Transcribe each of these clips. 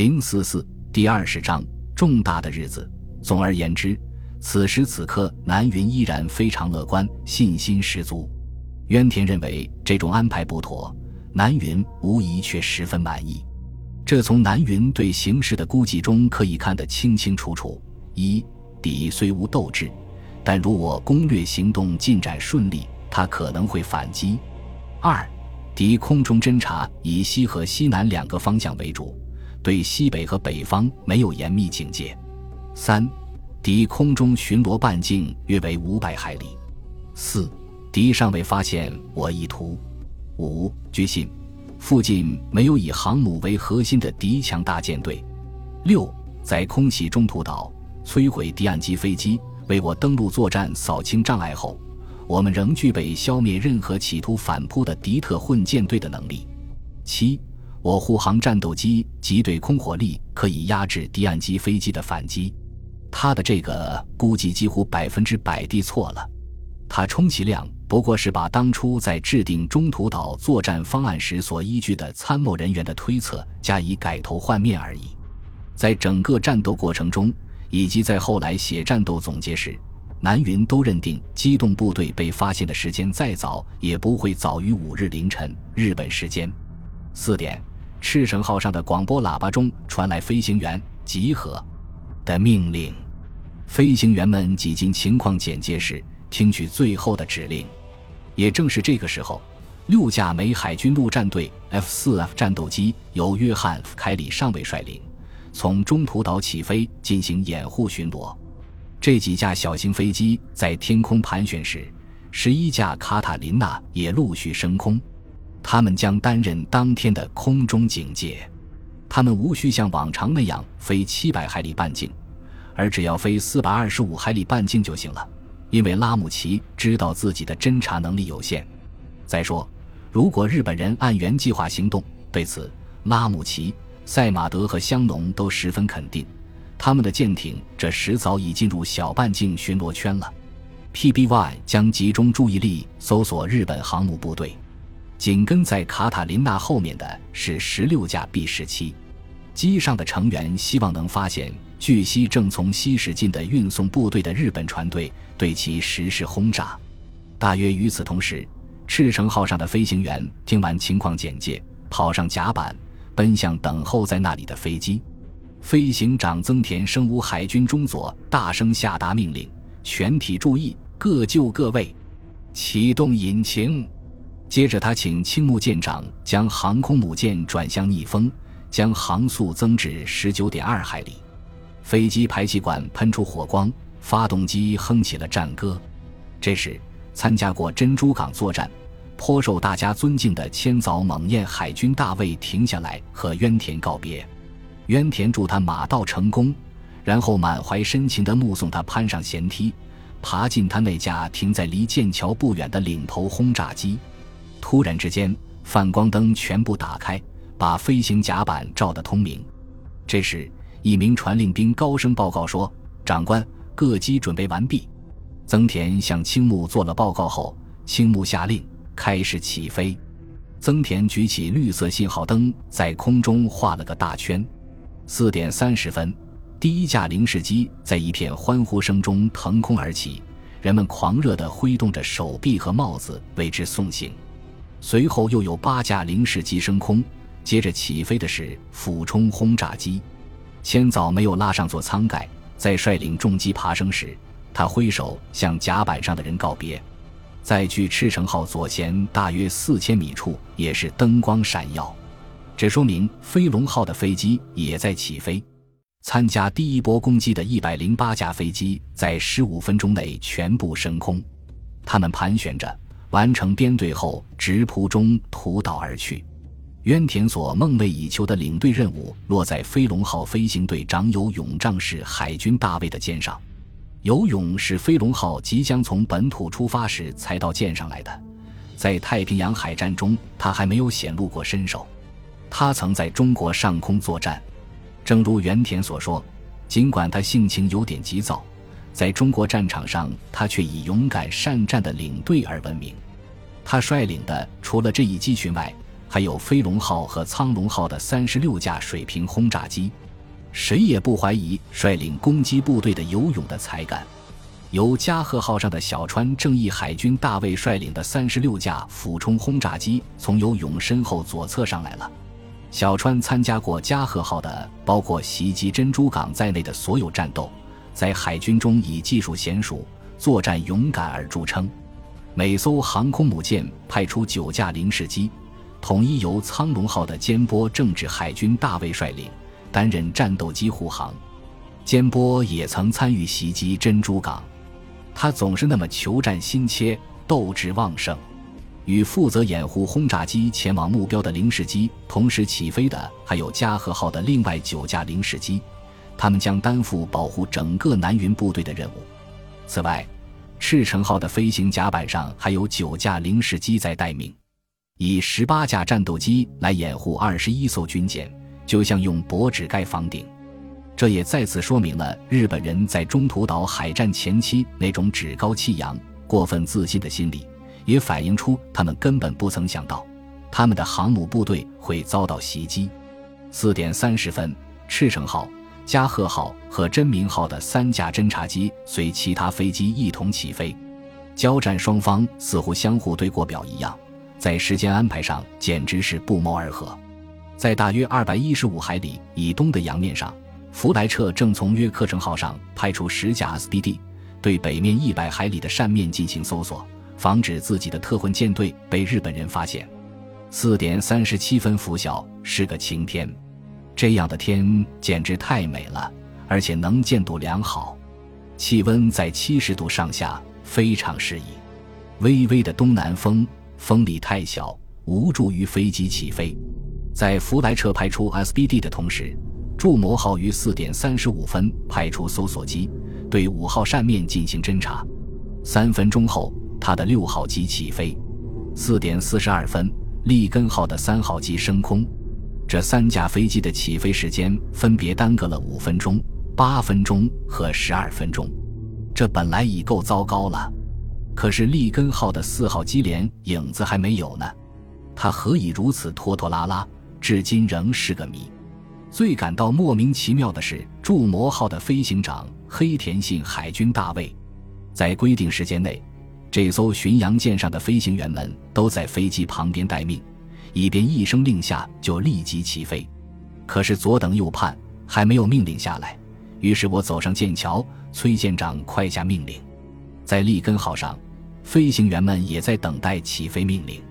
零四四第二十章重大的日子。总而言之，此时此刻，南云依然非常乐观，信心十足。渊田认为这种安排不妥，南云无疑却十分满意。这从南云对形势的估计中可以看得清清楚楚：一，敌虽无斗志，但如我攻略行动进展顺利，他可能会反击；二，敌空中侦察以西和西南两个方向为主，对西北和北方没有严密警戒；三，敌空中巡逻半径约为五百海里；四，敌尚未发现我意图；五，据信。附近没有以航母为核心的敌强大舰队。六，在空袭中途岛，摧毁敌岸基飞机，为我登陆作战扫清障碍后，我们仍具备消灭任何企图反扑的敌特混舰队的能力。七，我护航战斗机及对空火力可以压制敌岸基飞机的反击。他的这个估计几乎百分之百地错了，他充其量。不过是把当初在制定中途岛作战方案时所依据的参谋人员的推测加以改头换面而已。在整个战斗过程中，以及在后来写战斗总结时，南云都认定机动部队被发现的时间再早也不会早于五日凌晨日本时间四点。赤城号上的广播喇叭中传来飞行员集合的命令，飞行员们挤进情况简介室，听取最后的指令。也正是这个时候，六架美海军陆战队 F-4F 战斗机由约翰·凯里上尉率领，从中途岛起飞进行掩护巡逻。这几架小型飞机在天空盘旋时，十一架卡塔琳娜也陆续升空。他们将担任当天的空中警戒。他们无需像往常那样飞七百海里半径，而只要飞四百二十五海里半径就行了。因为拉姆齐知道自己的侦察能力有限，再说，如果日本人按原计划行动，对此拉姆齐、赛马德和香农都十分肯定。他们的舰艇这时早已进入小半径巡逻圈了。PBY 将集中注意力搜索日本航母部队，紧跟在卡塔琳娜后面的是十六架 B 十七机上的成员，希望能发现。据悉，正从西驶进的运送部队的日本船队对其实施轰炸。大约与此同时，赤城号上的飞行员听完情况简介，跑上甲板，奔向等候在那里的飞机。飞行长增田生武海军中佐大声下达命令：“全体注意，各就各位，启动引擎。”接着，他请青木舰长将航空母舰转向逆风，将航速增至十九点二海里。飞机排气管喷出火光，发动机哼起了战歌。这时，参加过珍珠港作战、颇受大家尊敬的千早猛彦海军大尉停下来和渊田告别。渊田祝他马到成功，然后满怀深情地目送他攀上舷梯，爬进他那架停在离剑桥不远的领头轰炸机。突然之间，泛光灯全部打开，把飞行甲板照得通明。这时。一名传令兵高声报告说：“长官，各机准备完毕。”增田向青木做了报告后，青木下令开始起飞。增田举起绿色信号灯，在空中画了个大圈。四点三十分，第一架零式机在一片欢呼声中腾空而起，人们狂热地挥动着手臂和帽子为之送行。随后又有八架零式机升空，接着起飞的是俯冲轰炸机。千早没有拉上座舱盖，在率领重机爬升时，他挥手向甲板上的人告别。在距赤城号左舷大约四千米处，也是灯光闪耀，这说明飞龙号的飞机也在起飞。参加第一波攻击的一百零八架飞机在十五分钟内全部升空，他们盘旋着，完成编队后直扑中途岛而去。渊田所梦寐以求的领队任务落在飞龙号飞行队长游勇仗士海军大尉的肩上。游泳是飞龙号即将从本土出发时才到舰上来的，在太平洋海战中，他还没有显露过身手。他曾在中国上空作战，正如原田所说，尽管他性情有点急躁，在中国战场上，他却以勇敢善战的领队而闻名。他率领的除了这一机群外，还有飞龙号和苍龙号的三十六架水平轰炸机。谁也不怀疑率领攻击部队的游泳的才干。由加贺号上的小川正义海军大尉率领的三十六架俯冲轰炸机从游泳身后左侧上来了。小川参加过加贺号的包括袭击珍珠港在内的所有战斗，在海军中以技术娴熟、作战勇敢而著称。每艘航空母舰派出九架零式机，统一由苍龙号的尖波政治海军大尉率领，担任战斗机护航。尖波也曾参与袭击珍珠港。他总是那么求战心切，斗志旺盛。与负责掩护轰炸机前往目标的零式机同时起飞的，还有加贺号的另外九架零式机，他们将担负保护整个南云部队的任务。此外，赤城号的飞行甲板上还有九架零式机在待命，以十八架战斗机来掩护二十一艘军舰，就像用薄纸盖房顶。这也再次说明了日本人在中途岛海战前期那种趾高气扬、过分自信的心理，也反映出他们根本不曾想到，他们的航母部队会遭到袭击。四点三十分，赤城号、加贺号和真名号的三架侦察机随其他飞机一同起飞，交战双方似乎相互对过表一样，在时间安排上简直是不谋而合。在大约二百一十五海里以东的洋面上。弗莱彻正从约克城号上派出十架 SBD，对北面一百海里的扇面进行搜索，防止自己的特混舰队被日本人发现。四点三十七分拂晓，是个晴天，这样的天简直太美了，而且能见度良好，气温在七十度上下，非常适宜。微微的东南风，风力太小，无助于飞机起飞。在弗莱彻派出 SBD 的同时。筑摩号于四点三十五分派出搜索机，对五号扇面进行侦察。三分钟后，他的六号机起飞。四点四十二分，利根号的三号机升空。这三架飞机的起飞时间分别耽搁了五分钟、八分钟和十二分钟。这本来已够糟糕了，可是利根号的四号机连影子还没有呢。他何以如此拖拖拉拉，至今仍是个谜。最感到莫名其妙的是，筑摩号的飞行长黑田信海军大尉，在规定时间内，这艘巡洋舰上的飞行员们都在飞机旁边待命，以便一声令下就立即起飞。可是左等右盼，还没有命令下来。于是我走上舰桥，崔舰长快下命令。在利根号上，飞行员们也在等待起飞命令。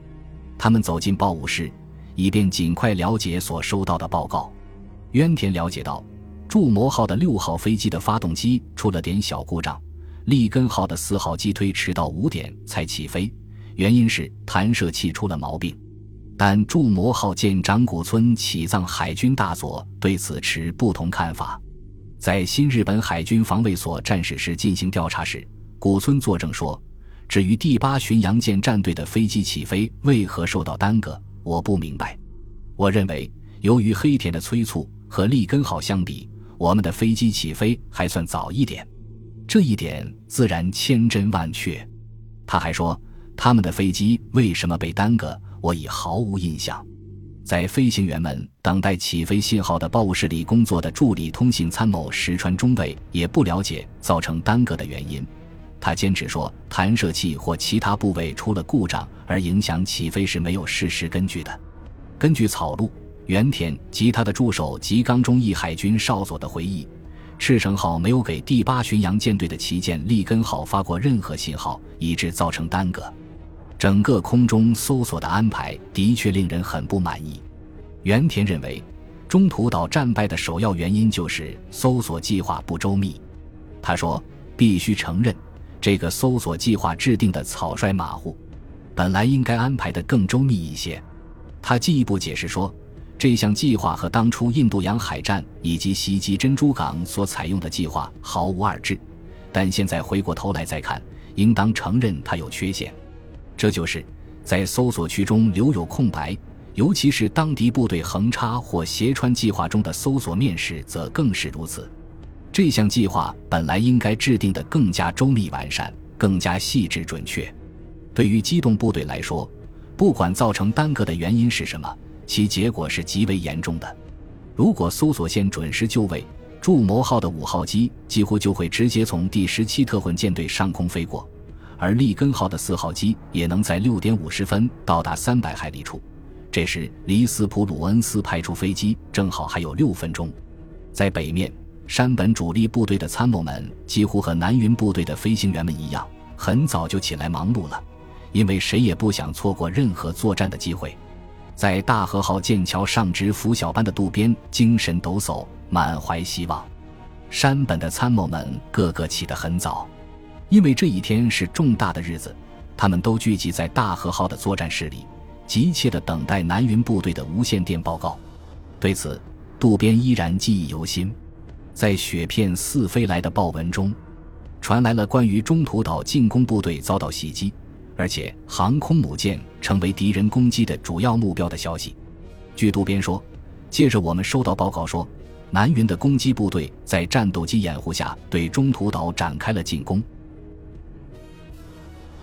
他们走进报务室，以便尽快了解所收到的报告。渊田了解到，筑摩号的六号飞机的发动机出了点小故障，利根号的四号机推迟到五点才起飞，原因是弹射器出了毛病。但筑摩号舰长古村启藏海军大佐对此持不同看法。在新日本海军防卫所战史室进行调查时，古村作证说：“至于第八巡洋舰战队的飞机起飞为何受到耽搁，我不明白。我认为，由于黑田的催促。”和利根号相比，我们的飞机起飞还算早一点，这一点自然千真万确。他还说，他们的飞机为什么被耽搁，我已毫无印象。在飞行员们等待起飞信号的报务室里工作的助理通信参谋石川中尉也不了解造成耽搁的原因。他坚持说，弹射器或其他部位出了故障而影响起飞是没有事实根据的。根据草鹿。原田及他的助手吉冈忠义海军少佐的回忆，赤城号没有给第八巡洋舰队的旗舰利根号发过任何信号，以致造成耽搁。整个空中搜索的安排的确令人很不满意。原田认为，中途岛战败的首要原因就是搜索计划不周密。他说：“必须承认，这个搜索计划制定的草率马虎，本来应该安排的更周密一些。”他进一步解释说。这项计划和当初印度洋海战以及袭击珍珠港所采用的计划毫无二致，但现在回过头来再看，应当承认它有缺陷。这就是在搜索区中留有空白，尤其是当敌部队横插或斜穿计划中的搜索面时，则更是如此。这项计划本来应该制定的更加周密完善，更加细致准确。对于机动部队来说，不管造成耽搁的原因是什么，其结果是极为严重的。如果搜索线准时就位，筑摩号的五号机几乎就会直接从第十七特混舰队上空飞过，而利根号的四号机也能在六点五十分到达三百海里处。这时，离斯普鲁恩斯派出飞机正好还有六分钟。在北面，山本主力部队的参谋们几乎和南云部队的飞行员们一样，很早就起来忙碌了，因为谁也不想错过任何作战的机会。在大和号剑桥上值拂晓班的渡边精神抖擞，满怀希望。山本的参谋们个个起得很早，因为这一天是重大的日子，他们都聚集在大和号的作战室里。急切地等待南云部队的无线电报告。对此，渡边依然记忆犹新。在雪片似飞来的报文中，传来了关于中途岛进攻部队遭到袭击，而且航空母舰成为敌人攻击的主要目标的消息。据渡边说，接着我们收到报告说，南云的攻击部队在战斗机掩护下对中途岛展开了进攻。